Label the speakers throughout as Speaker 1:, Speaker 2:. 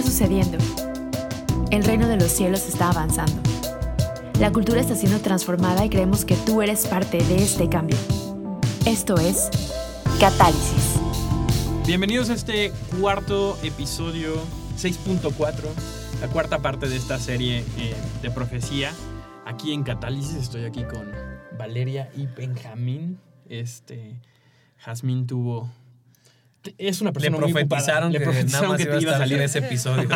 Speaker 1: está sucediendo? El reino de los cielos está avanzando. La cultura está siendo transformada y creemos que tú eres parte de este cambio. Esto es Catálisis.
Speaker 2: Bienvenidos a este cuarto episodio 6.4, la cuarta parte de esta serie eh, de profecía. Aquí en Catálisis estoy aquí con Valeria y Benjamín. Este, Jazmín tuvo es una persona
Speaker 3: le profetizaron,
Speaker 2: muy
Speaker 3: que,
Speaker 2: profetizaron
Speaker 3: que, te iba a salir ese episodio.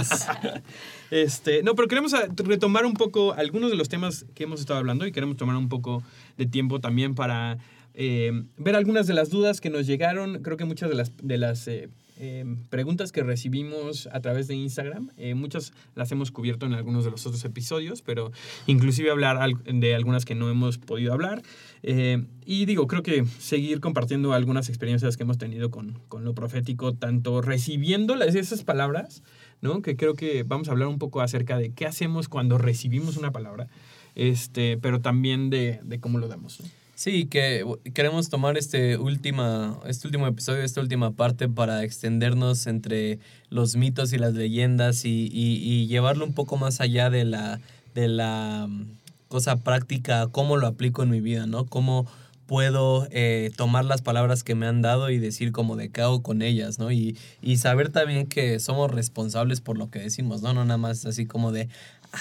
Speaker 2: este, no, pero queremos retomar un poco algunos de los temas que hemos estado hablando y queremos tomar un poco de tiempo también para eh, ver algunas de las dudas que nos llegaron. Creo que muchas de las, de las eh, Em, preguntas que recibimos a través de Instagram. Eh, muchas las hemos cubierto en algunos de los otros episodios, pero inclusive hablar de algunas que no hemos podido hablar. Eh, y digo, creo que seguir compartiendo algunas experiencias que hemos tenido con, con lo profético, tanto recibiendo esas palabras, ¿no? que creo que vamos a hablar un poco acerca de qué hacemos cuando recibimos una palabra, este, pero también de, de cómo lo damos.
Speaker 3: Sí, que queremos tomar este, última, este último episodio, esta última parte para extendernos entre los mitos y las leyendas y, y, llevarlo un poco más allá de la, de la mm, cosa práctica, cómo lo aplico en mi vida, ¿no? Cómo puedo eh, tomar las palabras que me han dado y decir como de qué hago con ellas, ¿no? Y, y saber también que somos responsables por lo que decimos, ¿no? No nada más así como de,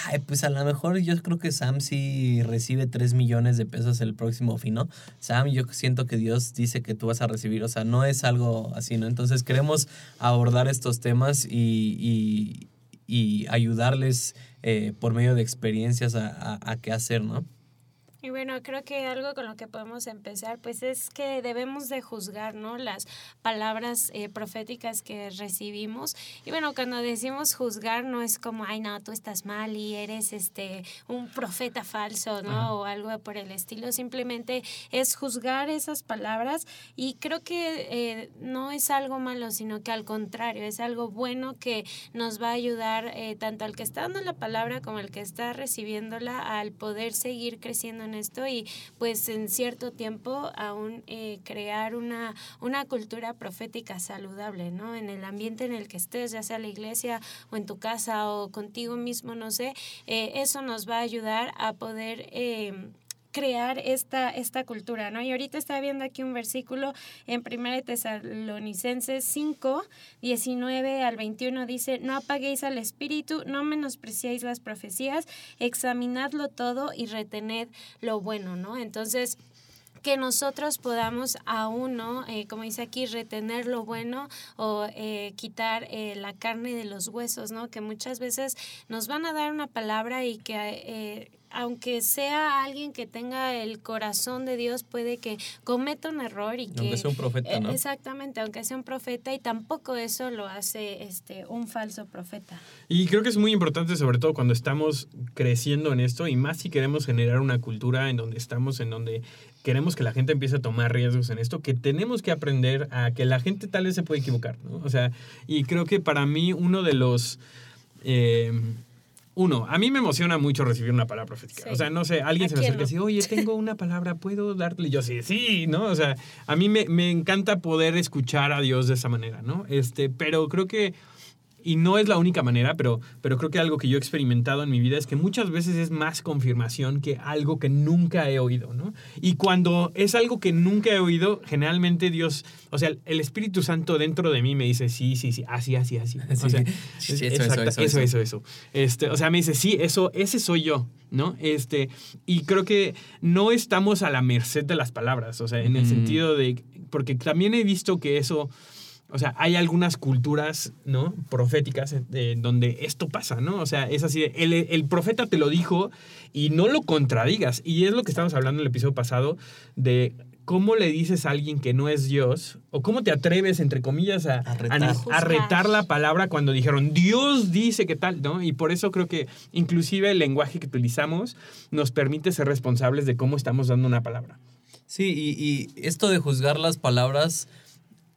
Speaker 3: ay, pues a lo mejor yo creo que Sam sí recibe 3 millones de pesos el próximo fin, ¿no? Sam, yo siento que Dios dice que tú vas a recibir, o sea, no es algo así, ¿no? Entonces queremos abordar estos temas y, y, ayudarles eh, por medio de experiencias a, a qué hacer, ¿no?
Speaker 4: Y bueno, creo que algo con lo que podemos empezar, pues es que debemos de juzgar, ¿no? Las palabras eh, proféticas que recibimos. Y bueno, cuando decimos juzgar, no es como, ay, no, tú estás mal y eres este un profeta falso, ¿no? O algo por el estilo. Simplemente es juzgar esas palabras y creo que eh, no es algo malo, sino que al contrario, es algo bueno que nos va a ayudar eh, tanto al que está dando la palabra como al que está recibiéndola al poder seguir creciendo en esto y pues en cierto tiempo aún eh, crear una, una cultura profética saludable, ¿no? En el ambiente en el que estés, ya sea la iglesia o en tu casa o contigo mismo, no sé, eh, eso nos va a ayudar a poder... Eh, crear esta, esta cultura, ¿no? Y ahorita estaba viendo aquí un versículo en 1 Tesalonicenses 5, 19 al 21, dice, no apaguéis al espíritu, no menospreciéis las profecías, examinadlo todo y retened lo bueno, ¿no? Entonces, que nosotros podamos aún, ¿no? Eh, como dice aquí, retener lo bueno o eh, quitar eh, la carne de los huesos, ¿no? Que muchas veces nos van a dar una palabra y que aunque sea alguien que tenga el corazón de Dios, puede que cometa un error y que...
Speaker 3: Aunque sea un profeta, ¿no?
Speaker 4: Exactamente, aunque sea un profeta y tampoco eso lo hace este, un falso profeta.
Speaker 2: Y creo que es muy importante, sobre todo cuando estamos creciendo en esto y más si queremos generar una cultura en donde estamos, en donde queremos que la gente empiece a tomar riesgos en esto, que tenemos que aprender a que la gente tal vez se puede equivocar, ¿no? O sea, y creo que para mí uno de los... Eh, uno, a mí me emociona mucho recibir una palabra profética. O sea, no sé, alguien se me acerca y dice, oye, tengo una palabra, ¿puedo darle? Y yo sí, sí, ¿no? O sea, a mí me, me, encanta poder escuchar a Dios de esa manera, ¿no? Este, pero creo que y no es la única manera, pero, pero creo que algo que yo he experimentado en mi vida es que muchas veces es más confirmación que algo que nunca he oído, ¿no? Y cuando es algo que nunca he oído, generalmente Dios, o sea, el Espíritu Santo dentro de mí me dice, sí, sí, sí, así, así, así. O sea, eso, eso, eso, eso, Este, o sea, me dice, sí, eso, ese soy yo, ¿no? Este, y creo que no estamos a la merced de las palabras, o sea, en el sentido de, porque también he visto que eso o sea, hay algunas culturas, ¿no? Proféticas eh, donde esto pasa, ¿no? O sea, es así, el, el, profeta te lo dijo y no lo contradigas. Y es lo que estamos hablando en el episodio pasado de cómo le dices a alguien que no es Dios, o cómo te atreves, entre comillas, a, a, retar. la palabra cuando dijeron, Dios dice que tal, ¿no? Y por eso creo que inclusive el lenguaje que utilizamos nos permite ser responsables de cómo estamos dando una palabra.
Speaker 3: Sí, y, y esto de juzgar las palabras...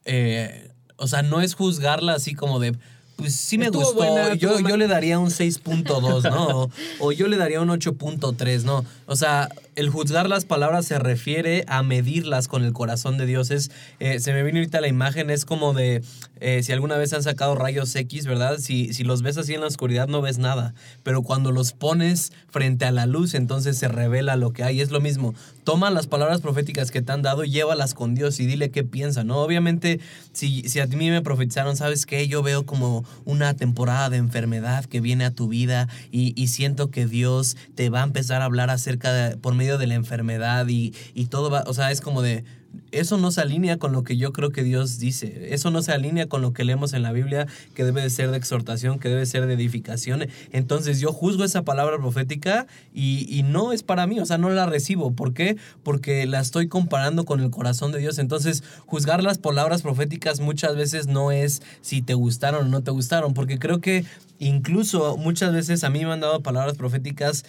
Speaker 3: Eh, o sea, no es juzgarla así como de, pues sí me gustó, yo, yo le daría un 6.2, ¿no? o yo le daría un 8.3, ¿no? O sea, el juzgar las palabras se refiere a medirlas con el corazón de Dios. Es, eh, se me viene ahorita la imagen, es como de eh, si alguna vez han sacado rayos X, ¿verdad? Si, si los ves así en la oscuridad no ves nada, pero cuando los pones frente a la luz, entonces se revela lo que hay. Es lo mismo, toma las palabras proféticas que te han dado, llévalas con Dios y dile qué piensa, ¿no? Obviamente, si, si a mí me profetizaron, ¿sabes qué? Yo veo como una temporada de enfermedad que viene a tu vida y, y siento que Dios te va a empezar a hablar acerca de, por medio de la enfermedad y, y todo va, o sea, es como de, eso no se alinea con lo que yo creo que Dios dice. Eso no se alinea con lo que leemos en la Biblia, que debe de ser de exhortación, que debe ser de edificación. Entonces yo juzgo esa palabra profética y, y, no es para mí, o sea, no la recibo. ¿Por qué? Porque la estoy comparando con el corazón de Dios. Entonces, juzgar las palabras proféticas muchas veces no es si te gustaron o no te gustaron, porque creo que incluso muchas veces a mí me han dado palabras proféticas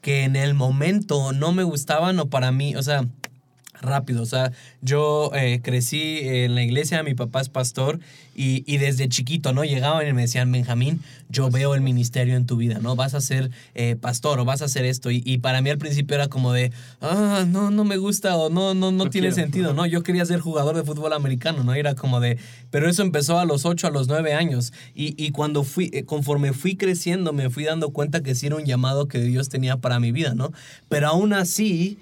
Speaker 3: que en el momento no me gustaban o para mí, o sea, rápido. O sea, yo eh, crecí en la iglesia, mi papá es pastor y, y, desde chiquito, ¿no? Llegaban y me decían, Benjamín, yo veo el ministerio en tu vida, ¿no? Vas a ser eh, pastor o vas a hacer esto. Y, y, para mí al principio era como de, ah, no, no me gusta o no, no, no, no tiene quiero. sentido, ¿no? Yo quería ser jugador de fútbol americano, ¿no? Era como de, pero eso empezó a los 8, a los 9 años. Y, y cuando fui, eh, conforme fui creciendo, me fui dando cuenta que sí era un llamado que Dios tenía para mi vida, ¿no? Pero aún así,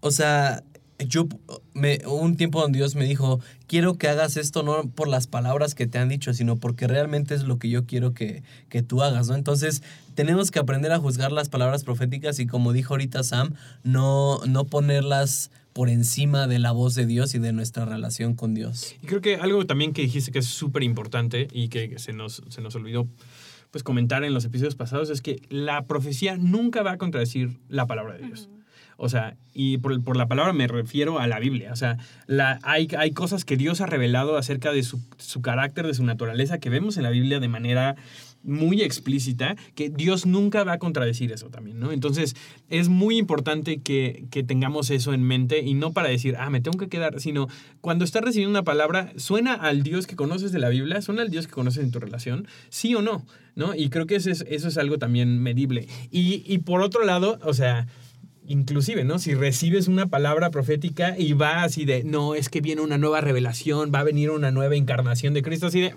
Speaker 3: o sea, yo me, un tiempo donde Dios me dijo, quiero que hagas esto no por las palabras que te han dicho, sino porque realmente es lo que yo quiero que, que tú hagas, ¿no? Entonces, tenemos que aprender a juzgar las palabras proféticas y como dijo ahorita Sam, no, no ponerlas por encima de la voz de Dios y de nuestra relación con Dios.
Speaker 2: Y creo que algo también que dijiste que es súper importante y que se nos, se nos olvidó pues comentar en los episodios pasados es que la profecía nunca va a contradecir la palabra de Dios. O sea, y por, por, la palabra me refiero a la Biblia. O sea, la, hay, hay cosas que Dios ha revelado acerca de su, su carácter, de su naturaleza, que vemos en la Biblia de manera muy explícita, que Dios nunca va a contradecir eso también, ¿no? Entonces, es muy importante que, que, tengamos eso en mente y no para decir, ah, me tengo que quedar, sino cuando estás recibiendo una palabra, ¿suena al Dios que conoces de la Biblia? ¿Suena al Dios que conoces en tu relación? ¿Sí o no? ¿No? Y creo que eso es, eso es algo también medible. Y, y por otro lado, o sea, inclusive, ¿no? Si recibes una palabra profética y va así de, no, es que viene una nueva revelación, va a venir una nueva encarnación de Cristo, así de,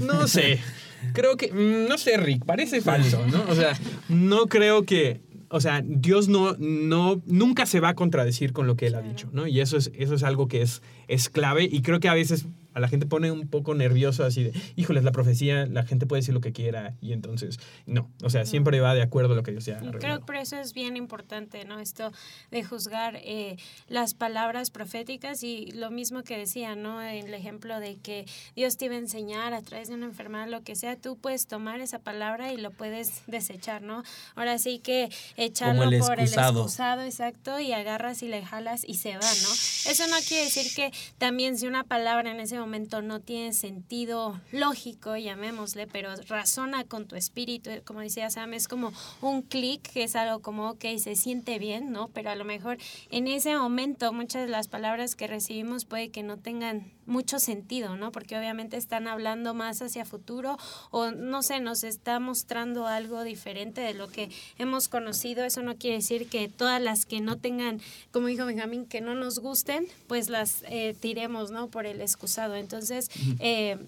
Speaker 2: no sé, creo que, mm, no sé, Rick, parece falso, ¿no? O sea, no creo que, o sea, Dios no, no, nunca se va a contradecir con lo que Él ha dicho, ¿no? Y eso es, eso es algo que es, es clave y creo que a veces a la gente pone un poco nervioso así de, híjoles, la profecía, la gente puede decir lo que quiera y entonces, no, o sea, siempre va de acuerdo a lo que Dios
Speaker 4: revelado. Creo que por eso es bien importante, ¿no? Esto de juzgar eh, las palabras proféticas y lo mismo que decía, ¿no? El ejemplo de que Dios te iba a enseñar a través de una enfermedad, lo que sea, tú puedes tomar esa palabra y lo puedes desechar, ¿no? Ahora sí que echarlo
Speaker 3: el
Speaker 4: por el excusado, exacto, y agarras y le jalas y se va, ¿no? Eso no quiere decir que también si una palabra en ese momento no tiene sentido lógico, llamémosle, pero razona con tu espíritu, como decía Sam, es como un clic, que es algo como, ok, se siente bien, ¿no? Pero a lo mejor en ese momento muchas de las palabras que recibimos puede que no tengan mucho sentido, ¿no? Porque obviamente están hablando más hacia futuro o no sé, nos está mostrando algo diferente de lo que hemos conocido. Eso no quiere decir que todas las que no tengan, como dijo Benjamín, que no nos gusten, pues las eh, tiremos, ¿no? Por el excusado. Entonces, eh,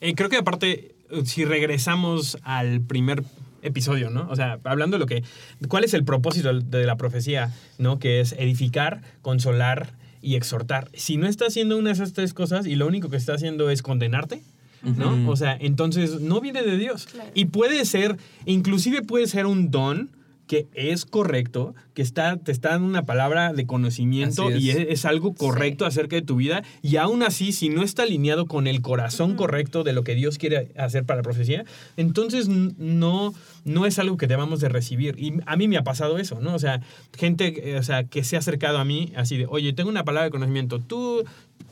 Speaker 2: eh, creo que aparte, si regresamos al primer episodio, ¿no? O sea, hablando de lo que, ¿cuál es el propósito de la profecía, ¿no? Que es edificar, consolar y exhortar. Si no está haciendo una de esas tres cosas y lo único que está haciendo es condenarte, ¿no? Uh -huh. O sea, entonces no viene de Dios. Claro. Y puede ser, inclusive puede ser un don que es correcto, que está, te está dando una palabra de conocimiento es. y es, es, algo correcto sí. acerca de tu vida, y aún así, si no está alineado con el corazón uh -huh. correcto de lo que Dios quiere hacer para la profecía, entonces no, no es algo que debamos de recibir. Y a mí me ha pasado eso, ¿no? O sea, gente o sea, que se ha acercado a mí así de, oye, tengo una palabra de conocimiento, tú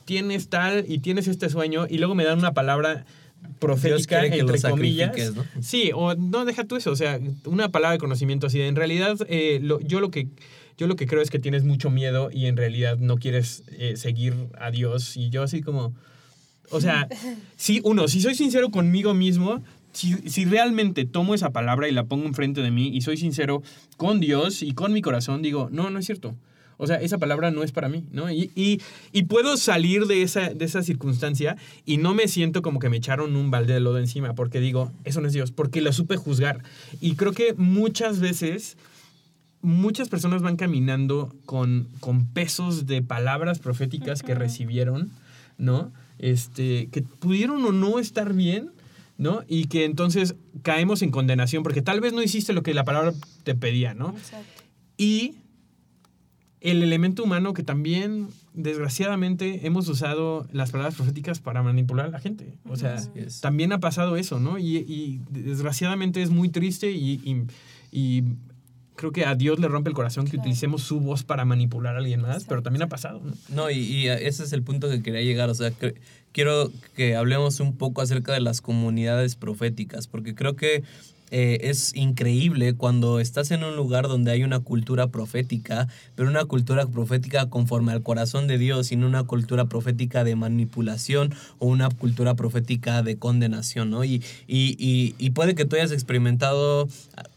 Speaker 2: tienes tal y tienes este sueño, y luego me dan una palabra profética, entre comillas. ¿no? Sí, o no, deja tú eso, o sea, una palabra de conocimiento así. En realidad, eh, lo, yo lo que yo lo que creo es que tienes mucho miedo y en realidad no quieres eh, seguir a Dios. Y yo así como, o sea, sí, uno, si soy sincero conmigo mismo, si, si realmente tomo esa palabra y la pongo enfrente de mí y soy sincero con Dios y con mi corazón, digo, no, no es cierto. O sea, esa palabra no es para mí, ¿no? Y, y, y puedo salir de esa, de esa circunstancia y no me siento como que me echaron un balde de lodo encima, porque digo, eso no es Dios, porque lo supe juzgar. Y creo que muchas veces muchas personas van caminando con, con pesos de palabras proféticas que recibieron, ¿no? Este, que pudieron o no estar bien, ¿no? Y que entonces caemos en condenación porque tal vez no hiciste lo que la palabra te pedía, ¿no?
Speaker 4: Exacto.
Speaker 2: Y el elemento humano que también, desgraciadamente, hemos usado las palabras proféticas para manipular a la gente. O sea, también ha pasado eso, ¿no? Y, y desgraciadamente es muy triste y, y- y creo que a Dios le rompe el corazón que
Speaker 4: Claro.
Speaker 2: utilicemos su voz para manipular a alguien más, pero también ha pasado, ¿no?
Speaker 3: No, y, y ese es el punto que quería llegar. O sea, que- quiero que hablemos un poco acerca de las comunidades proféticas, porque creo que eh, es increíble cuando estás en un lugar donde hay una cultura profética, pero una cultura profética conforme al corazón de Dios y no una cultura profética de manipulación o una cultura profética de condenación, ¿no? Y, y, y, puede que tú hayas experimentado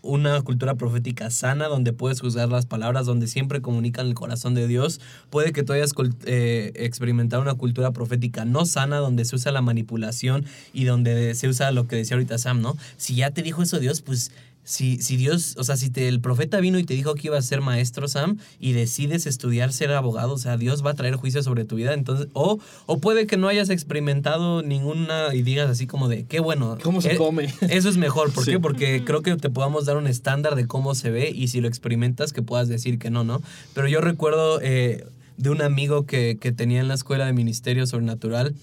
Speaker 3: una cultura profética sana donde puedes juzgar las palabras, donde siempre comunican el corazón de Dios. Puede que tú hayas eh, experimentado una cultura profética no sana donde se usa la manipulación y donde se usa lo que decía ahorita Sam, ¿no? Si ya te dijo eso Dios, pues si, si Dios, o sea, si te, el profeta vino y te dijo que iba a ser maestro, Sam, y decides estudiar ser abogado, o sea, Dios va a traer juicio sobre tu vida. Entonces, o, o puede que no hayas experimentado ninguna y digas así como de, qué bueno.
Speaker 2: ¿Cómo se
Speaker 3: eh,
Speaker 2: come?
Speaker 3: Eso es mejor. ¿Por
Speaker 2: Sí.
Speaker 3: qué? Porque creo que te podamos dar un estándar de cómo se ve y si lo experimentas que puedas decir que no, ¿no? Pero yo recuerdo eh, de un amigo que, que tenía en la escuela de ministerio sobrenatural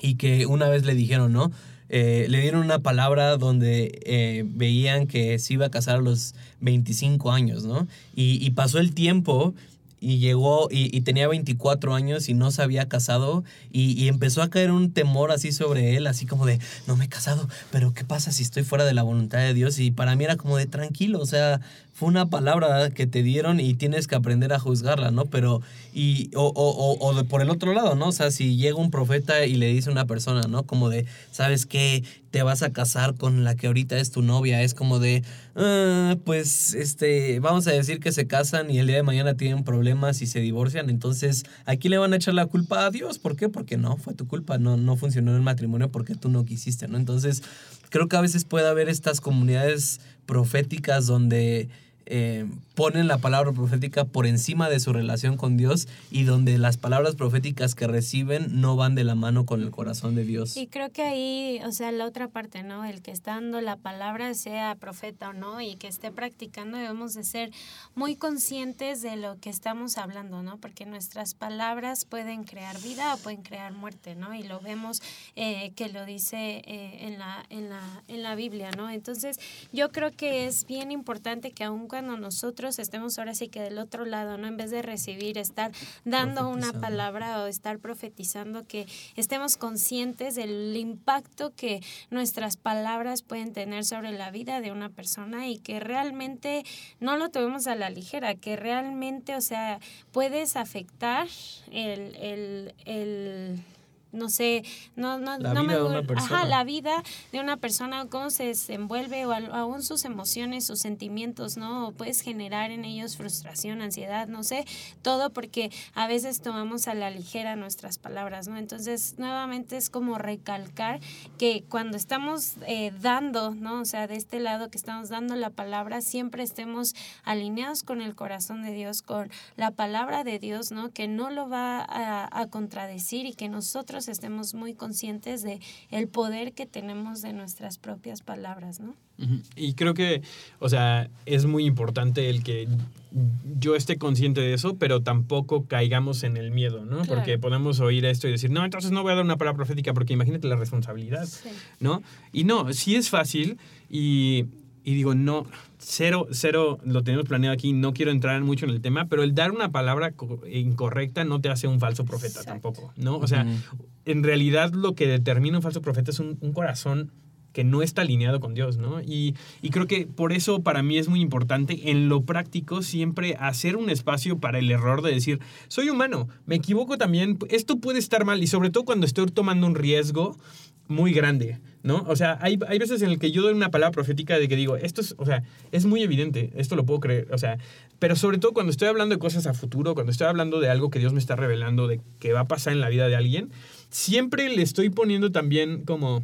Speaker 3: y que una vez le dijeron, ¿no? Eh, le dieron una palabra donde eh, veían que se iba a casar a los 25 años, ¿no? Y, pasó el tiempo y llegó y, y tenía 24 años y no se había casado y, y empezó a caer un temor así sobre él, así como de, no me he casado, pero ¿qué pasa si estoy fuera de la voluntad de Dios? Y para mí era como de tranquilo, o sea, fue una palabra que te dieron y tienes que aprender a juzgarla, ¿no? Pero, y, o, o, o, o por el otro lado, ¿no? O sea, si llega un profeta y le dice a una persona, ¿no? Como de, ¿sabes qué? Te vas a casar con la que ahorita es tu novia. Es como de, "Ah, pues, este, vamos a decir que se casan y el día de mañana tienen problemas y se divorcian. Entonces, aquí le van a echar la culpa a Dios. ¿Por qué? Porque no, fue tu culpa. No, no funcionó el matrimonio porque tú no quisiste, ¿no? Entonces, creo que a veces puede haber estas comunidades proféticas donde eh, ponen la palabra profética por encima de su relación con Dios y donde las palabras proféticas que reciben no van de la mano con el corazón de Dios.
Speaker 4: Y creo que ahí, o sea, la otra parte, ¿no? El que está dando la palabra, sea profeta o no, y que esté practicando, debemos de ser muy conscientes de lo que estamos hablando, ¿no? Porque nuestras palabras pueden crear vida o pueden crear muerte, ¿no? Y lo vemos eh, que lo dice eh, en, la, en, la, en la Biblia, ¿no? Entonces, yo creo que es bien importante que aun cuando nosotros estemos ahora sí que del otro lado, ¿no? En vez de recibir, estar dando una palabra o estar profetizando, que estemos conscientes del impacto que nuestras palabras pueden tener sobre la vida de una persona y que realmente no lo tomemos a la ligera, que realmente, o sea, puedes afectar el, el, el no sé, no, no,
Speaker 3: La
Speaker 4: no me
Speaker 3: vida de una.
Speaker 4: Ajá, la vida de una persona, cómo se desenvuelve o aún sus emociones, sus sentimientos, ¿no? O puedes generar en ellos frustración, ansiedad, no sé, todo porque a veces tomamos a la ligera nuestras palabras, ¿no? Entonces, nuevamente es como recalcar que cuando estamos eh, dando, ¿no? O sea, de este lado que estamos dando la palabra, siempre estemos alineados con el corazón de Dios, con la palabra de Dios, ¿no? Que no lo va a, a contradecir y que nosotros estemos muy conscientes de el poder que tenemos de nuestras propias palabras, ¿no?
Speaker 2: Y creo que, o sea, es muy importante el que yo esté consciente de eso, pero tampoco caigamos en el miedo, ¿no?
Speaker 4: Claro.
Speaker 2: Porque podemos oír esto y decir, no, entonces no voy a dar una palabra profética, porque imagínate la responsabilidad, ¿no? Y no, sí es fácil y, y digo, no, cero, cero, lo tenemos planeado aquí, no quiero entrar mucho en el tema, pero el dar una palabra co- incorrecta no te hace un falso profeta
Speaker 4: Exacto.
Speaker 2: tampoco, ¿no? O sea,
Speaker 3: Ujú.
Speaker 2: en realidad lo que determina un falso profeta es un, un corazón que no está alineado con Dios, ¿no? Y, y creo que por eso para mí es muy importante en lo práctico siempre hacer un espacio para el error de decir, soy humano, me equivoco también, esto puede estar mal y sobre todo cuando estoy tomando un riesgo muy grande, ¿no? O sea, hay, hay veces en el que yo doy una palabra profética de que digo, esto es, o sea, es muy evidente, esto lo puedo creer, o sea, pero sobre todo cuando estoy hablando de cosas a futuro, cuando estoy hablando de algo que Dios me está revelando, de que va a pasar en la vida de alguien, siempre le estoy poniendo también como...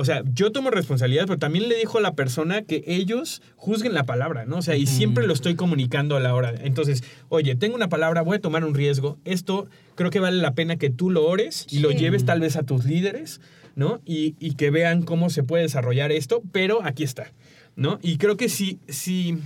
Speaker 2: O sea, yo tomo responsabilidad, pero también le dijo a la persona que ellos juzguen la palabra, ¿no? O sea, y siempre lo estoy comunicando a la hora. Entonces, oye, tengo una palabra, voy a tomar un riesgo. Esto creo que vale la pena que tú lo ores y lo
Speaker 4: Sí.
Speaker 2: lleves tal vez a tus líderes, ¿no? Y, y que vean cómo se puede desarrollar esto, pero aquí está, ¿no? Y creo que sí, sí,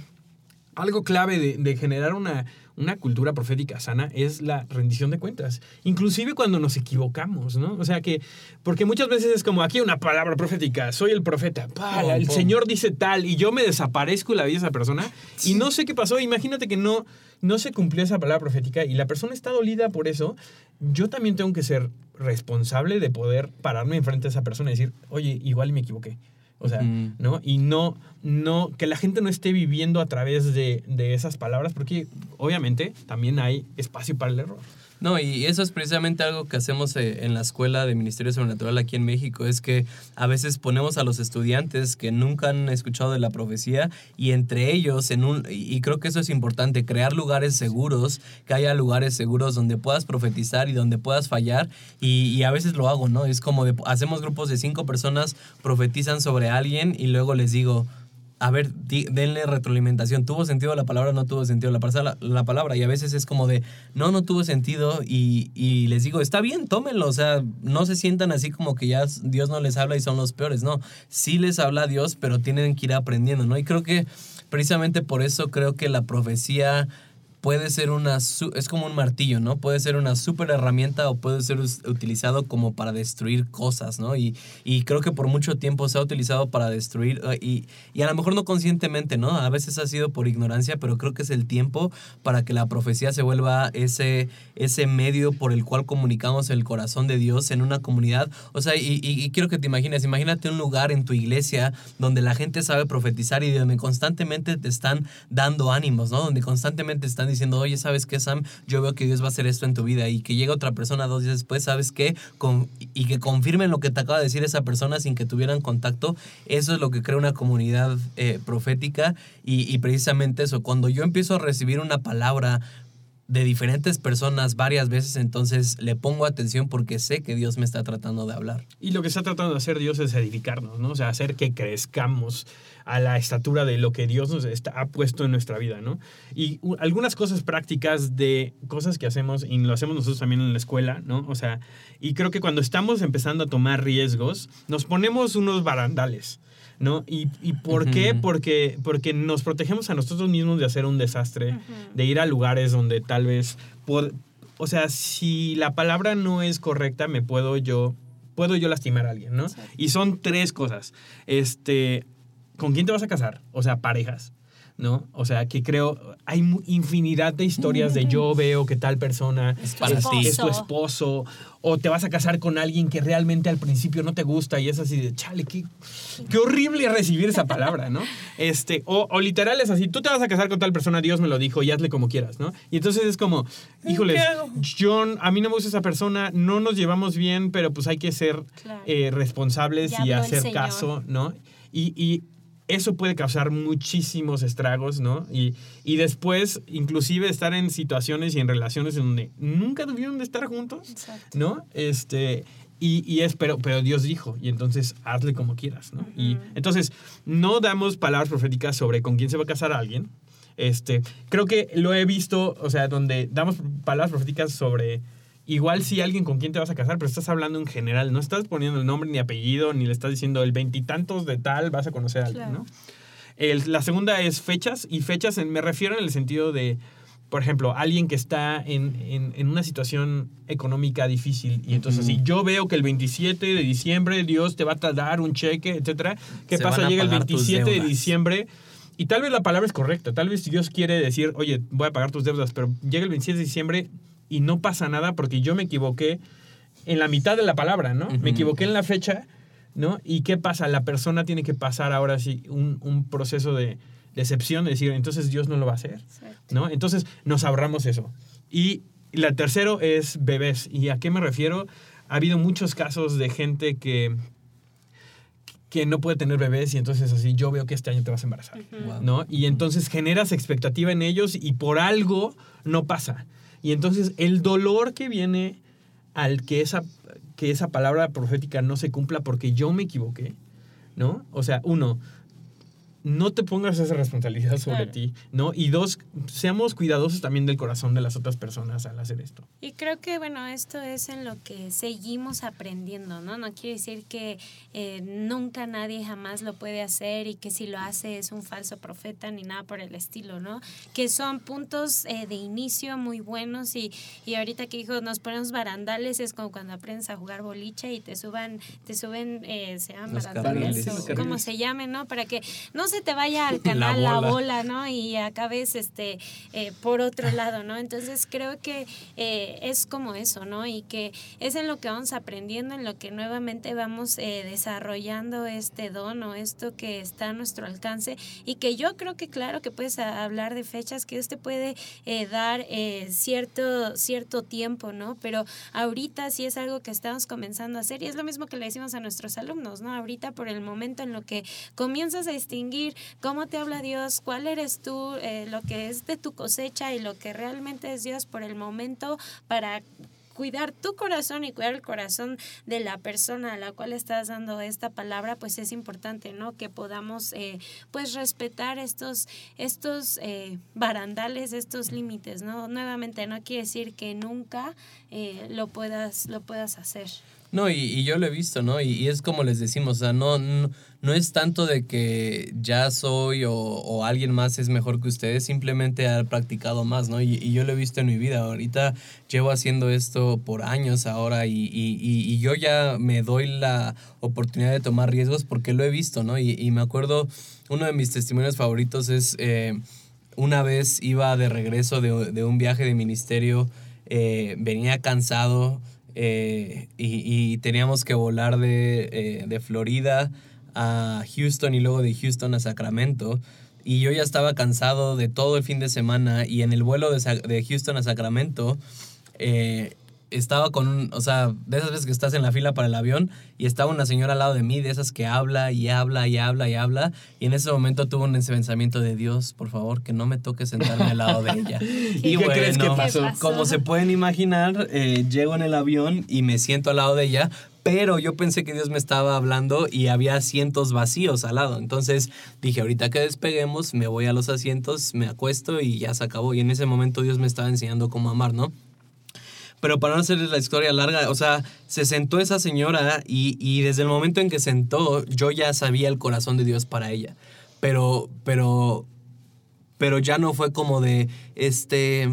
Speaker 2: algo clave de, de generar una, una cultura profética sana es la rendición de cuentas. Inclusive cuando nos equivocamos, ¿no? O sea que, porque muchas veces es como aquí una palabra profética, soy el profeta,
Speaker 3: Pum,
Speaker 2: el
Speaker 3: pum.
Speaker 2: Señor dice tal y yo me desaparezco la vida de esa persona y no sé qué pasó. Imagínate que no, no se cumplió esa palabra profética y la persona está dolida por eso. Yo también tengo que ser responsable de poder pararme enfrente a esa persona y decir, oye, igual me equivoqué. O sea. ¿no? Y no, no, que la gente no esté viviendo a través de, de esas palabras, porque obviamente también hay espacio para el error.
Speaker 3: No, y eso es precisamente algo que hacemos eh, en la escuela de Ministerio Sobrenatural aquí en México, es que a veces ponemos a los estudiantes que nunca han escuchado de la profecía y entre ellos, en un, y creo que eso es importante, crear lugares seguros, que haya lugares seguros donde puedas profetizar y donde puedas fallar, y, y a veces lo hago, ¿no? Es como de, hacemos grupos de cinco personas, profetizan sobre alguien y luego les digo, a ver, denle retroalimentación. ¿Tuvo sentido la palabra no tuvo sentido la, la, la palabra? Y a veces es como de, no, no tuvo sentido. Y, y les digo, está bien, tómenlo. O sea, no se sientan así como que ya Dios no les habla y son los peores. No, sí les habla Dios, pero tienen que ir aprendiendo, ¿no? Y creo que precisamente por eso creo que la profecía puede ser una, es como un martillo, ¿no? Puede ser una súper herramienta o puede ser utilizado como para destruir cosas, ¿no? Y, y creo que por mucho tiempo se ha utilizado para destruir eh, y, y a lo mejor no conscientemente, ¿no? A veces ha sido por ignorancia, pero creo que es el tiempo para que la profecía se vuelva ese, ese medio por el cual comunicamos el corazón de Dios en una comunidad. O sea, y- y quiero que te imagines, imagínate un lugar en tu iglesia donde la gente sabe profetizar y donde constantemente te están dando ánimos, ¿no? Donde constantemente están diciendo, oye, ¿sabes qué, Sam? Yo veo que Dios va a hacer esto en tu vida y que llega otra persona dos días después, ¿sabes qué? Con- y que confirmen lo que te acaba de decir esa persona sin que tuvieran contacto. Eso es lo que crea una comunidad eh, profética y, y precisamente eso, cuando yo empiezo a recibir una palabra de diferentes personas varias veces, entonces le pongo atención porque sé que Dios me está tratando de hablar.
Speaker 2: Y lo que está tratando de hacer Dios es edificarnos, ¿no? O sea, hacer que crezcamos a la estatura de lo que Dios nos está, ha puesto en nuestra vida, ¿no? Y algunas cosas prácticas de cosas que hacemos, y lo hacemos nosotros también en la escuela, ¿no? O sea, y creo que cuando estamos empezando a tomar riesgos, nos ponemos unos barandales. ¿No? ¿Y, y por qué? Porque, porque nos protegemos a nosotros mismos de hacer un desastre, de ir a lugares donde tal vez... pod- o sea, si la palabra no es correcta, me puedo yo puedo yo lastimar a alguien, ¿no?
Speaker 4: Exacto.
Speaker 2: Y son tres cosas. Este, ¿con quién te vas a casar? O sea, parejas, ¿no? O sea, que creo, hay infinidad de historias de yo veo que tal persona
Speaker 3: Es para
Speaker 2: es,
Speaker 3: ti.
Speaker 2: es tu esposo, o te vas a casar con alguien que realmente al principio no te gusta y es así de, chale, qué, qué horrible recibir esa palabra, ¿no? Este, o, o literal es así, tú te vas a casar con tal persona, Dios me lo dijo y hazle como quieras, ¿no? Y entonces es como, híjoles. John, a mí no me gusta esa persona, no nos llevamos bien, pero pues hay que ser
Speaker 4: Claro.
Speaker 2: eh, responsables
Speaker 4: Ya
Speaker 2: y hacer caso, ¿no? Y, y eso puede causar muchísimos estragos, ¿no? Y, y después, inclusive, estar en situaciones y en relaciones en donde nunca tuvieron de estar juntos,
Speaker 4: Exacto.
Speaker 2: ¿no? Este, y, y es, pero, pero Dios dijo, y entonces hazle como quieras, ¿no? Y entonces, no damos palabras proféticas sobre con quién se va a casar alguien. Este, creo que lo he visto, o sea, donde damos palabras proféticas sobre igual si alguien con quién te vas a casar, pero estás hablando en general, no estás poniendo el nombre ni apellido, ni le estás diciendo el veintitantos de tal vas a conocer a alguien,
Speaker 4: Claro.
Speaker 2: ¿no? El- la segunda es fechas, y fechas en- me refiero en el sentido de, por ejemplo, alguien que está en, en- en una situación económica difícil, y entonces si yo veo que el 27 de diciembre Dios te va a dar un cheque, etcétera, ¿qué
Speaker 3: Se
Speaker 2: pasa? Llega el
Speaker 3: pagar tus
Speaker 2: 27 de diciembre y tal vez la palabra es correcta, tal vez Dios quiere decir, oye, voy a pagar tus deudas, pero llega el 27 de diciembre y no pasa nada porque yo me equivoqué en la mitad de la palabra, ¿no? Me equivoqué en la fecha, ¿no? ¿Y qué pasa? La persona tiene que pasar ahora sí un, un proceso de decepción, de decir, entonces Dios no lo va a hacer,
Speaker 4: Exacto.
Speaker 2: ¿no? Entonces nos ahorramos eso. Y la tercero es bebés. ¿Y a qué me refiero? Ha habido muchos casos de gente que que no puede tener bebés y entonces así yo veo que este año te vas a embarazar,
Speaker 3: Wow.
Speaker 2: ¿no? Y entonces generas expectativa en ellos y por algo no pasa. Y entonces el dolor que viene al que esa, que esa palabra profética no se cumpla porque yo me equivoqué, ¿no? O sea, uno, no te pongas esa responsabilidad sobre
Speaker 4: Claro.
Speaker 2: ti, ¿no? Y dos, seamos cuidadosos también del corazón de las otras personas al hacer esto.
Speaker 4: Y creo que, bueno, esto es en lo que seguimos aprendiendo, ¿no? No quiere decir que eh, nunca nadie jamás lo puede hacer y que si lo hace es un falso profeta ni nada por el estilo, ¿no? Que son puntos eh, de inicio muy buenos y, y ahorita que dijo, nos ponemos barandales, es como cuando aprendes a jugar boliche y te suban, te suben, eh, se llaman barandales
Speaker 3: carriles.
Speaker 4: o como se llamen, ¿no? Para que no se te vaya al canal la
Speaker 2: bola.
Speaker 4: bola, ¿no? Y acabes este, eh, por otro lado, ¿no? Entonces creo que eh, es como eso, ¿no? Y que es en lo que vamos aprendiendo, en lo que nuevamente vamos eh, desarrollando este don o esto que está a nuestro alcance y que yo creo que claro que puedes hablar de fechas, que te puede eh, dar eh, cierto, cierto tiempo, ¿no? Pero ahorita sí es algo que estamos comenzando a hacer y es lo mismo que le decimos a nuestros alumnos, ¿no? Ahorita por el momento en lo que comienzas a distinguir cómo te habla Dios, cuál eres tú, eh, lo que es de tu cosecha y lo que realmente es Dios por el momento para cuidar tu corazón y cuidar el corazón de la persona a la cual estás dando esta palabra, pues es importante, ¿no? Que podamos, eh, pues, respetar estos, estos eh, barandales, estos límites, ¿no? Nuevamente, no quiere decir que nunca eh, lo, puedas, lo puedas hacer.
Speaker 3: No, y, y yo lo he visto, ¿no? Y, y es como les decimos, o sea, no, no, no es tanto de que ya soy o, o alguien más es mejor que ustedes, simplemente ha practicado más, ¿no? Y, y yo lo he visto en mi vida. Ahorita llevo haciendo esto por años ahora y, y, y- yo ya me doy la oportunidad de tomar riesgos porque lo he visto, ¿no? Y, me acuerdo, uno de mis testimonios favoritos es, eh, una vez iba de regreso de, de un viaje de ministerio, eh, venía cansado eh, y, y teníamos que volar de, de Florida a Houston y luego de Houston a Sacramento. Y yo ya estaba cansado de todo el fin de semana y en el vuelo de, de Houston a Sacramento eh, estaba con un, o sea, de esas veces que estás en la fila para el avión y estaba una señora al lado de mí, de esas que habla y habla y habla y habla. Y en ese momento tuve un pensamiento de Dios, por favor, que no me toque sentarme al lado de ella.
Speaker 2: ¿Y qué crees que pasó?
Speaker 3: Como se pueden imaginar, eh, llego en el avión y me siento al lado de ella, pero yo pensé que Dios me estaba hablando y había asientos vacíos al lado. Entonces dije, ahorita que despeguemos, me voy a los asientos, me acuesto y ya se acabó. Y en ese momento Dios me estaba enseñando cómo amar, ¿no? Pero para no hacerles la historia larga, o sea, se sentó esa señora y, y desde el momento en que sentó, yo ya sabía el corazón de Dios para ella. Pero, pero, pero ya no fue como de, este,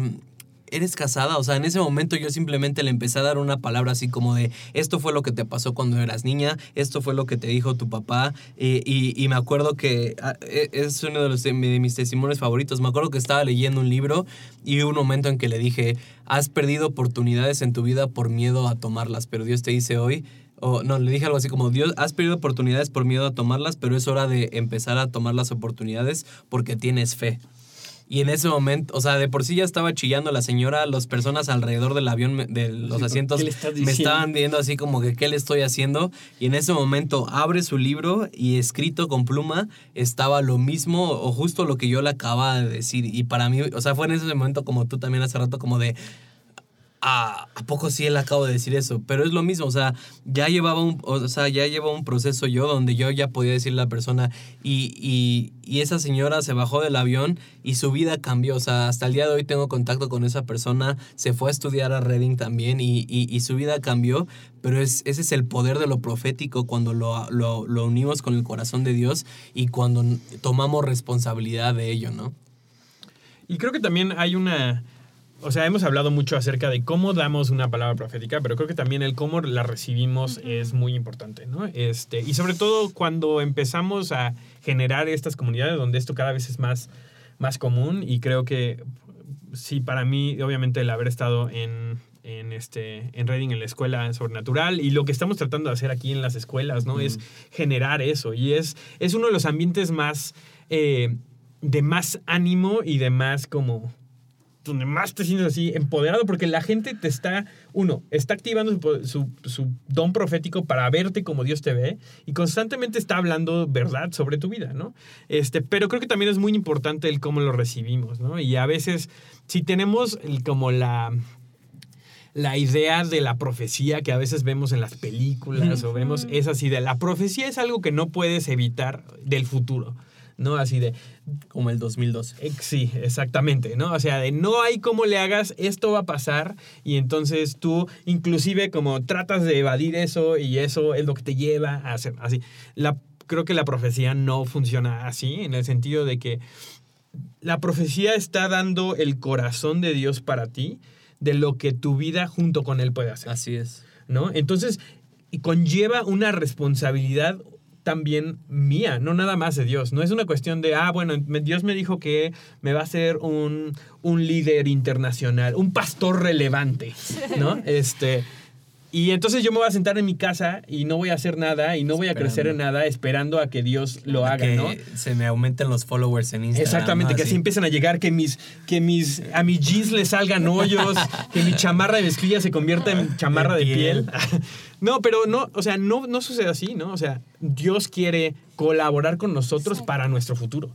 Speaker 3: ¿eres casada? O sea, en ese momento yo simplemente le empecé a dar una palabra así como de, esto fue lo que te pasó cuando eras niña, esto fue lo que te dijo tu papá. eh, y, y me acuerdo que ah, e- es uno de, los, de mi- de mis testimonios favoritos. Me acuerdo que estaba leyendo un libro y hubo un momento en que le dije, has perdido oportunidades en tu vida por miedo a tomarlas, pero Dios te dice hoy, o no, le dije algo así como, Dios, has perdido oportunidades por miedo a tomarlas, pero es hora de empezar a tomar las oportunidades porque tienes fe. Y en ese momento, o sea, de por sí ya estaba chillando la señora, las personas alrededor del avión, de los
Speaker 2: Sí,
Speaker 3: asientos,
Speaker 2: ¿qué le estás
Speaker 3: me estaban viendo así como que, ¿qué le estoy haciendo? Y en ese momento abre su libro y escrito con pluma estaba lo mismo o justo lo que yo le acababa de decir. Y para mí, o sea, fue en ese momento como tú también hace rato, como de, ah, ¿a poco sí él acabo de decir eso? Pero es lo mismo, o sea, ya llevaba un, o sea, ya llevaba un proceso yo donde yo ya podía decirle a la persona y, y, y esa señora se bajó del avión y su vida cambió, o sea, hasta el día de hoy tengo contacto con esa persona, se fue a estudiar a Reading también y, y, su vida cambió, pero es, ese es el poder de lo profético cuando lo, lo unimos con el corazón de Dios y cuando tomamos responsabilidad de ello, ¿no?
Speaker 2: Y creo que también hay una... O sea, hemos hablado mucho acerca de cómo damos una palabra profética, pero creo que también el cómo la recibimos es muy importante, ¿no? Este, y sobre todo cuando empezamos a generar estas comunidades donde esto cada vez es más, más común y creo que sí, para mí, obviamente, el haber estado en, en, este, en Reading, en la escuela sobrenatural, y lo que estamos tratando de hacer aquí en las escuelas, ¿no? Es generar eso. Y es, es uno de los ambientes más, eh, de más ánimo y de más como donde más te sientes así empoderado, porque la gente te está, uno, está activando su, su, su, don profético para verte como Dios te ve y constantemente está hablando verdad sobre tu vida, ¿no? Este, pero creo que también es muy importante el cómo lo recibimos, ¿no? Y a veces, si tenemos el, como la la idea de la profecía que a veces vemos en las películas o vemos es así de la profecía es algo que no puedes evitar del futuro. ¿No? Así de...
Speaker 3: Como el 2012.
Speaker 2: Sí, exactamente, ¿no? O sea, de no hay cómo le hagas, esto va a pasar y entonces tú inclusive como tratas de evadir eso y eso es lo que te lleva a hacer así. La, creo que la profecía no funciona así, en el sentido de que la profecía está dando el corazón de Dios para ti, de lo que tu vida junto con Él puede hacer.
Speaker 3: Así es.
Speaker 2: ¿No? Entonces, y conlleva una responsabilidad también mía, no nada más de Dios. No es una cuestión de, ah, bueno, Dios me dijo que me va a ser un, un líder internacional, un pastor relevante, ¿no? Este, y entonces yo me voy a sentar en mi casa y no voy a hacer nada y no voy a crecer en nada esperando a que Dios lo haga,
Speaker 3: que
Speaker 2: ¿no?
Speaker 3: Se me aumenten los followers en Instagram.
Speaker 2: Exactamente, que así empiecen a llegar, que mis, que mis, a mis jeans le salgan hoyos, que mi chamarra de mezclilla se convierta en chamarra de, piel. no, pero no, o sea, no, no sucede así, ¿no? O sea, Dios quiere colaborar con nosotros para nuestro futuro.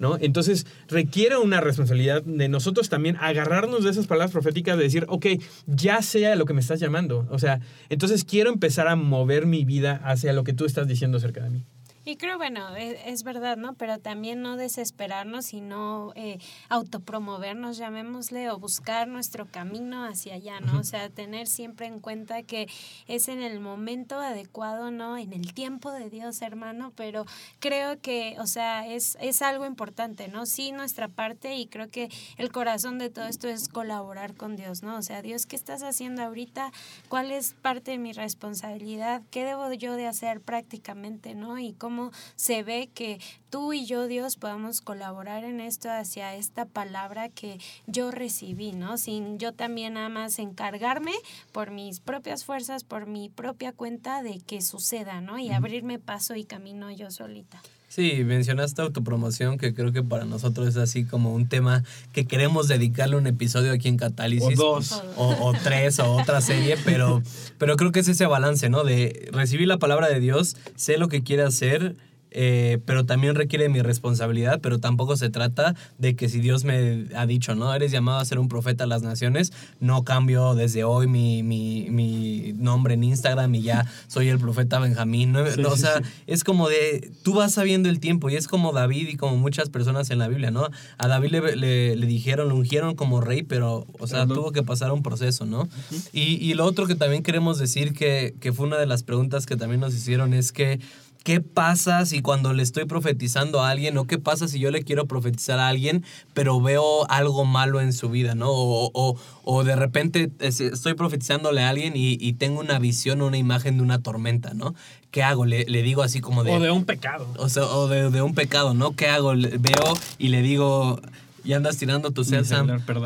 Speaker 2: ¿No? Entonces requiere una responsabilidad de nosotros también agarrarnos de esas palabras proféticas, de decir, ok, ya sea lo que me estás llamando. O sea, entonces quiero empezar a mover mi vida hacia lo que tú estás diciendo acerca de mí.
Speaker 4: Y creo, bueno, e, es, verdad, ¿no? Pero también no desesperarnos y no eh, autopromovernos, llamémosle, o buscar nuestro camino hacia allá, ¿no? O sea, tener siempre en cuenta que es en el momento adecuado, ¿no? En el tiempo de Dios, hermano, pero creo que, o sea, es, es algo importante, ¿no? Sí, nuestra parte y creo que el corazón de todo esto es colaborar con Dios, ¿no? O sea, Dios, ¿qué estás haciendo ahorita? ¿Cuál es parte de mi responsabilidad? ¿Qué debo yo de hacer prácticamente, ¿no? Y cómo se ve que tú y yo, Dios, podamos colaborar en esto hacia esta palabra que yo recibí, ¿no? Sin yo también nada más encargarme por mis propias fuerzas, por mi propia cuenta de que suceda, ¿no? Y abrirme paso y camino yo solita.
Speaker 3: Sí, mencionaste autopromoción, que creo que para nosotros es así como un tema que queremos dedicarle un episodio aquí en Catálisis.
Speaker 2: O dos.
Speaker 3: O, o, tres, o otra serie, pero, pero creo que es ese balance, ¿no? De recibir la palabra de Dios, sé lo que quiere hacer, eh, pero también requiere mi responsabilidad, pero tampoco se trata de que si Dios me ha dicho, no, eres llamado a ser un profeta a las naciones, no cambio desde hoy mi, mi, mi nombre en Instagram y ya soy el profeta Benjamín. No, o sea, es como de, tú vas sabiendo el tiempo y es como David y como muchas personas en la Biblia, ¿no? A David le, le, le dijeron, lo ungieron como rey, pero, o sea, tuvo que pasar un proceso, ¿no? y, y lo otro que también queremos decir que, que fue una de las preguntas que también nos hicieron es que ¿Qué pasa si cuando le estoy profetizando a alguien o qué pasa si yo le quiero profetizar a alguien pero veo algo malo en su vida, ¿no? O, o, de repente estoy profetizándole a alguien y, tengo una visión o una imagen de una tormenta, ¿no? ¿Qué hago? Le, le, digo así como de...
Speaker 2: O de un pecado.
Speaker 3: O, sea, o de, de, un pecado, ¿no? ¿Qué hago? Veo y le digo... Y andas tirando tu cel,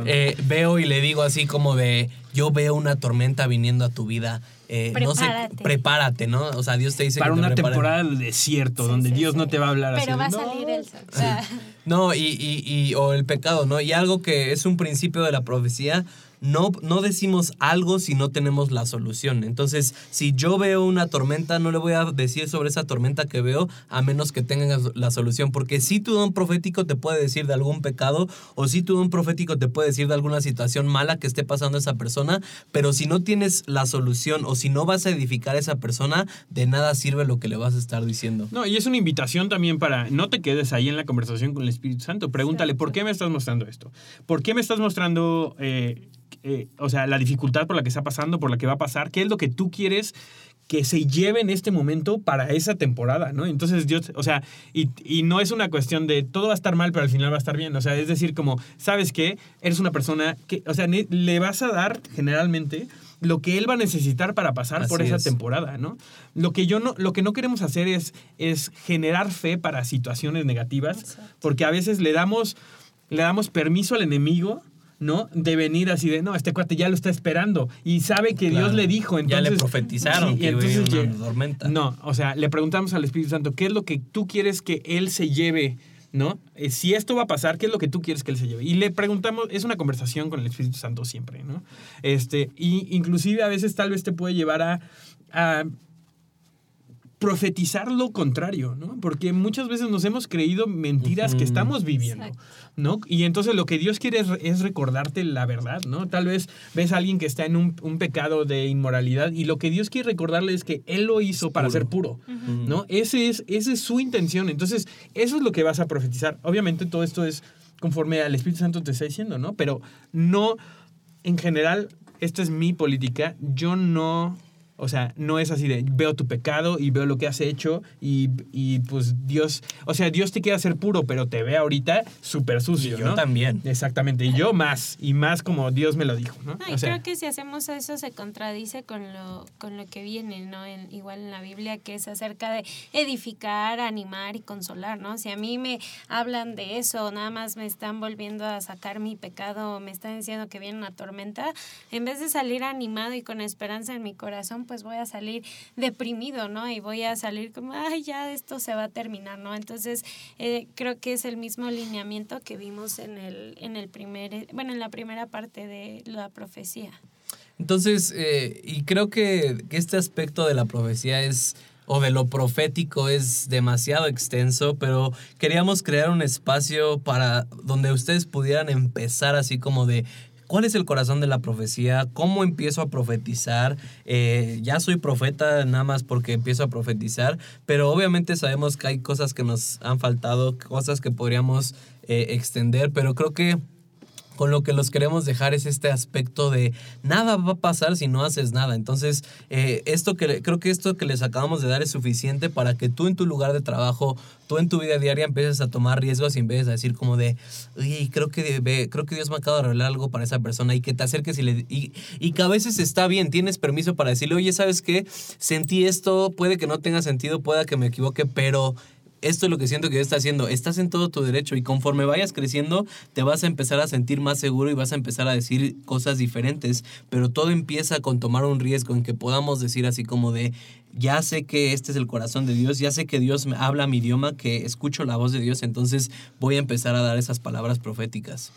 Speaker 3: eh, veo y le digo así como de, yo veo una tormenta viniendo a tu vida eh, no sé, prepárate, ¿no? O sea, Dios te dice
Speaker 2: Para
Speaker 3: que
Speaker 2: una temporada de desierto, donde Dios no te va a hablar
Speaker 4: Pero
Speaker 2: así.
Speaker 4: Pero va a salir el sol.
Speaker 3: No, y, y, y, o el pecado, ¿no? Y algo que es un principio de la profecía no, no decimos algo si no tenemos la solución. Entonces, si yo veo una tormenta, no le voy a decir sobre esa tormenta que veo a menos que tengas la solución. Porque si tu don profético te puede decir de algún pecado o si tu don profético te puede decir de alguna situación mala que esté pasando a esa persona, pero si no tienes la solución o si no vas a edificar a esa persona, de nada sirve lo que le vas a estar diciendo.
Speaker 2: No, y es una invitación también para no te quedes ahí en la conversación con el Espíritu Santo. Pregúntale, ¿por qué me estás mostrando esto? ¿Por qué me estás mostrando... Eh, eh, o sea, la dificultad por la que está pasando, por la que va a pasar, qué es lo que tú quieres que se lleve en este momento para esa temporada, ¿no? Entonces Dios, o sea, y, y, no es una cuestión de todo va a estar mal, pero al final va a estar bien, o sea, es decir, como, ¿sabes qué? Eres una persona que, o sea, le vas a dar generalmente lo que él va a necesitar para pasar por esa temporada, ¿no? Lo que yo no, lo que no queremos hacer es, es generar fe para situaciones negativas, porque a veces le damos, le damos permiso al enemigo ¿no? De venir así de, no, este cuate ya lo está esperando y sabe que Dios le dijo. Entonces,
Speaker 3: ya le profetizaron que entonces, una tormenta.
Speaker 2: No, o sea, le preguntamos al Espíritu Santo, ¿qué es lo que tú quieres que Él se lleve ¿no? Eh, si esto va a pasar, ¿qué es lo que tú quieres que él se lleve? Y le preguntamos, es una conversación con el Espíritu Santo siempre, ¿no? Este, y inclusive a veces tal vez te puede llevar a, a profetizar lo contrario, ¿no? Porque muchas veces nos hemos creído mentiras que estamos viviendo,
Speaker 4: Exacto.
Speaker 2: ¿no? Y entonces lo que Dios quiere es, es recordarte la verdad, ¿no? Tal vez ves a alguien que está en un, un pecado de inmoralidad y lo que Dios quiere recordarle es que Él lo hizo para
Speaker 3: puro.
Speaker 2: ser puro, ¿no? Ese es, esa es su intención. Entonces, eso es lo que vas a profetizar. Obviamente todo esto es conforme al Espíritu Santo te está diciendo, ¿no? Pero no, en general, esta es mi política, yo no... O sea, no es así de veo tu pecado y veo lo que has hecho y, y, pues Dios, o sea, Dios te quiere hacer puro, pero te ve ahorita súper sucio,
Speaker 3: Y yo
Speaker 2: ¿no?
Speaker 3: también.
Speaker 2: Exactamente, y yo más, y más como Dios me lo dijo, ¿no?
Speaker 4: No, y
Speaker 2: O sea,
Speaker 4: creo que si hacemos eso se contradice con lo, con lo que viene, ¿no? En, igual en la Biblia, que es acerca de edificar, animar y consolar, ¿no? Si a mí me hablan de eso, nada más me están volviendo a sacar mi pecado, me están diciendo que viene una tormenta, en vez de salir animado y con esperanza en mi corazón, pues voy a salir deprimido, ¿no? Y voy a salir como, ay, ya esto se va a terminar, ¿no? Entonces, eh, creo que es el mismo lineamiento que vimos en el, en el primer, bueno, en la primera parte de la profecía.
Speaker 3: Entonces, eh, y creo que, que este aspecto de la profecía es, o de lo profético es demasiado extenso, pero queríamos crear un espacio para donde ustedes pudieran empezar así como de... ¿Cuál es el corazón de la profecía? ¿Cómo empiezo a profetizar? Eh, ya soy profeta nada más porque empiezo a profetizar, pero obviamente sabemos que hay cosas que nos han faltado, cosas que podríamos eh, extender, pero creo que con lo que los queremos dejar es este aspecto de nada va a pasar si no haces nada. Entonces, eh, esto que creo que esto que les acabamos de dar es suficiente para que tú en tu lugar de trabajo, tú en tu vida diaria empieces a tomar riesgos y empieces a decir como de, "Oye, creo que debe- creo que Dios me acaba de revelar algo para esa persona y que te acerques y le y, y que a veces está bien, tienes permiso para decirle, "Oye, ¿sabes qué? Sentí esto, puede que no tenga sentido, pueda que me equivoque, pero esto es lo que siento que Dios está haciendo. Estás en todo tu derecho y conforme vayas creciendo te vas a empezar a sentir más seguro y vas a empezar a decir cosas diferentes, pero todo empieza con tomar un riesgo en que podamos decir así como de, ya sé que este es el corazón de Dios, ya sé que Dios me habla mi idioma, que escucho la voz de Dios, entonces voy a empezar a dar esas palabras proféticas.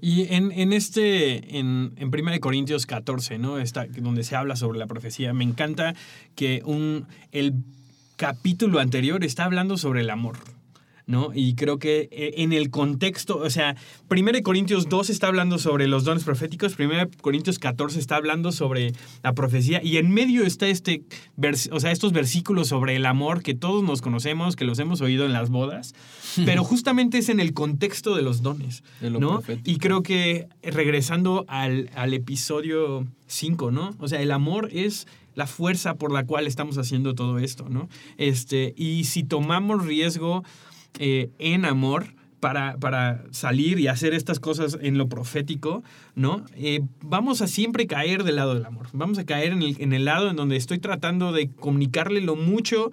Speaker 2: Y en, en este, en, en 1 Corintios 14, ¿no? Está, donde se habla sobre la profecía, me encanta que un, el capítulo anterior está hablando sobre el amor. ¿No? Y creo que eh, en el contexto, o sea, 1 Corintios 2 está hablando sobre los dones proféticos, 1 Corintios 14 está hablando sobre la profecía, y en medio está este, vers- o sea, estos versículos sobre el amor que todos nos conocemos, que los hemos oído en las bodas, pero justamente es en el contexto de los dones.
Speaker 3: De lo
Speaker 2: ¿no? Y creo que eh, regresando al, al episodio 5, ¿no? O sea, el amor es la fuerza por la cual estamos haciendo todo esto, ¿no? Este, y si tomamos riesgo eh, en amor para, para salir y hacer estas cosas en lo profético, ¿no? Eh, vamos a siempre caer del lado del amor. Vamos a caer en el, en el lado en donde estoy tratando de comunicarle lo mucho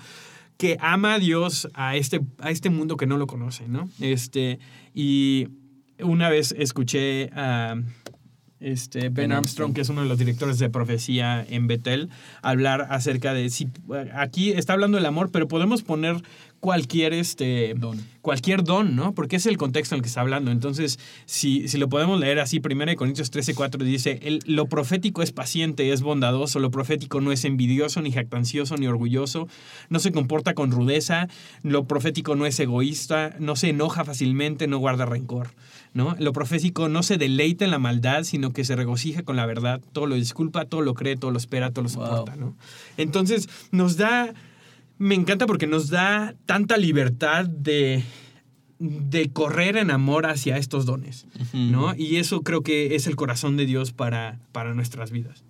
Speaker 2: que ama a Dios a este, a este mundo que no lo conoce, ¿no? Este, y una vez escuché a este, Ben, Armstrong. que es uno de los directores de profecía en Betel, hablar acerca de si aquí está hablando del amor, pero podemos poner cualquier este
Speaker 3: Don.
Speaker 2: cualquier don, ¿no? Porque es el contexto en el que está hablando. Entonces, si, si lo podemos leer así, 1 Corintios 13, 4 dice, el, lo profético es paciente, es bondadoso, lo profético no es envidioso, ni jactancioso, ni orgulloso, no se comporta con rudeza, lo profético no es egoísta, no se enoja fácilmente, no guarda rencor. ¿no? Lo profético no se deleita en la maldad, sino que se regocija con la verdad, todo lo disculpa, todo lo cree, todo lo espera, todo lo
Speaker 3: Wow.
Speaker 2: soporta, ¿no? Entonces, nos da, me encanta porque nos da tanta libertad de, de correr en amor hacia estos dones, ¿no? Y eso creo que es el corazón de Dios para, para nuestras vidas.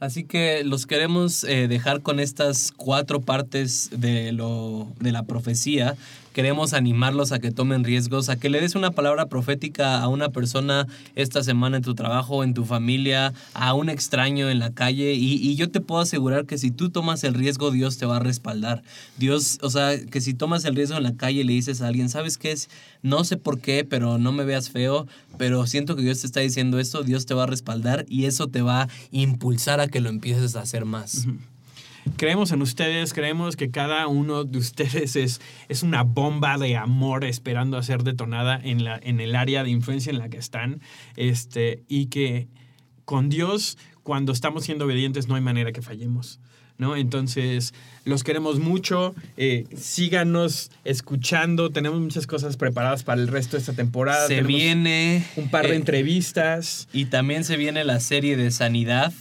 Speaker 3: Así que los queremos eh, dejar con estas cuatro partes de, lo, de la profecía. Queremos animarlos a que tomen riesgos, a que le des una palabra profética a una persona esta semana en tu trabajo, en tu familia, a un extraño en la calle. Y, yo te puedo asegurar que si tú tomas el riesgo, Dios te va a respaldar. Dios, o sea, que si tomas el riesgo en la calle y le dices a alguien, ¿sabes qué es? No sé por qué, pero no me veas feo, pero siento que Dios te está diciendo esto, Dios te va a respaldar y eso te va a impulsar a que lo empieces a hacer más.
Speaker 2: Creemos en ustedes, creemos que cada uno de ustedes es, es una bomba de amor esperando a ser detonada en, la, en el área de influencia en la que están. Este, y que con Dios, cuando estamos siendo obedientes, no hay manera que fallemos. ¿no? Entonces, los queremos mucho. Eh, síganos escuchando. Tenemos muchas cosas preparadas para el resto de esta temporada.
Speaker 3: Se
Speaker 2: Tenemos
Speaker 3: viene.
Speaker 2: un par de
Speaker 3: eh,
Speaker 2: entrevistas.
Speaker 3: Y también se viene la serie de sanidad.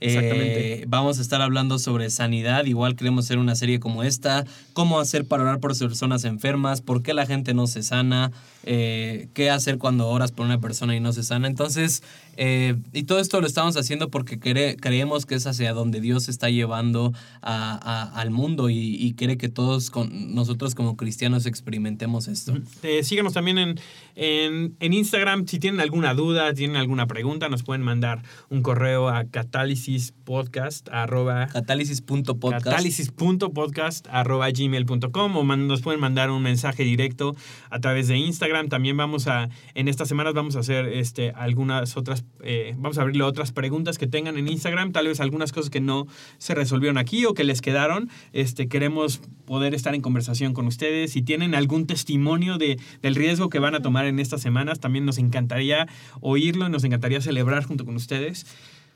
Speaker 2: Exactamente.
Speaker 3: Eh, vamos a estar hablando sobre sanidad. Igual queremos hacer una serie como esta. Cómo hacer para orar por personas enfermas. Por qué la gente no se sana. eh, qué hacer cuando oras por una persona y no se sana. Entonces, eh, y todo esto lo estamos haciendo porque cre- creemos que es hacia donde Dios está llevando a- a- al mundo y, y quiere que todos con, nosotros como cristianos experimentemos esto.
Speaker 2: Eh, síganos también en, en, en Instagram. Si tienen alguna duda, tienen alguna pregunta, nos pueden mandar un correo a catálisispodcast arroba
Speaker 3: Catálisis.podcast.
Speaker 2: catálisis.podcast arroba gmail.com o man- nos pueden mandar un mensaje directo a través de Instagram. También vamos a, en estas semanas vamos a hacer este, algunas otras, eh, vamos a abrirle otras preguntas que tengan en Instagram, tal vez algunas cosas que no se resolvieron aquí o que les quedaron. Este, queremos poder estar en conversación con ustedes. Si tienen algún testimonio de, del riesgo que van a tomar en estas semanas, también nos encantaría oírlo y nos encantaría celebrar junto con ustedes.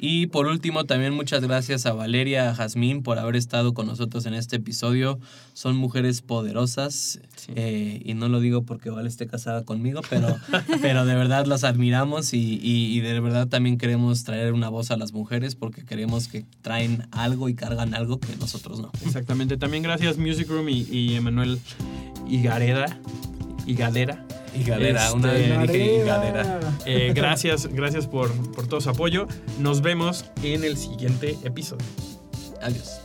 Speaker 3: Y por último, también muchas gracias a Valeria, a Jazmín por haber estado con nosotros en este episodio. Son mujeres poderosas eh, y no lo digo porque Val esté casada conmigo, pero, pero de verdad las admiramos y, y- y de verdad también queremos traer una voz a las mujeres porque queremos que traen algo y cargan algo que nosotros no.
Speaker 2: Exactamente. También gracias Music Room y, y Emanuel Higareda. Higadera.
Speaker 3: Y gadera,
Speaker 2: Este,
Speaker 3: una vez me dije y gadera.
Speaker 2: Eh, gracias, gracias por, por todo su apoyo. Nos vemos en el siguiente episodio.
Speaker 3: Adiós.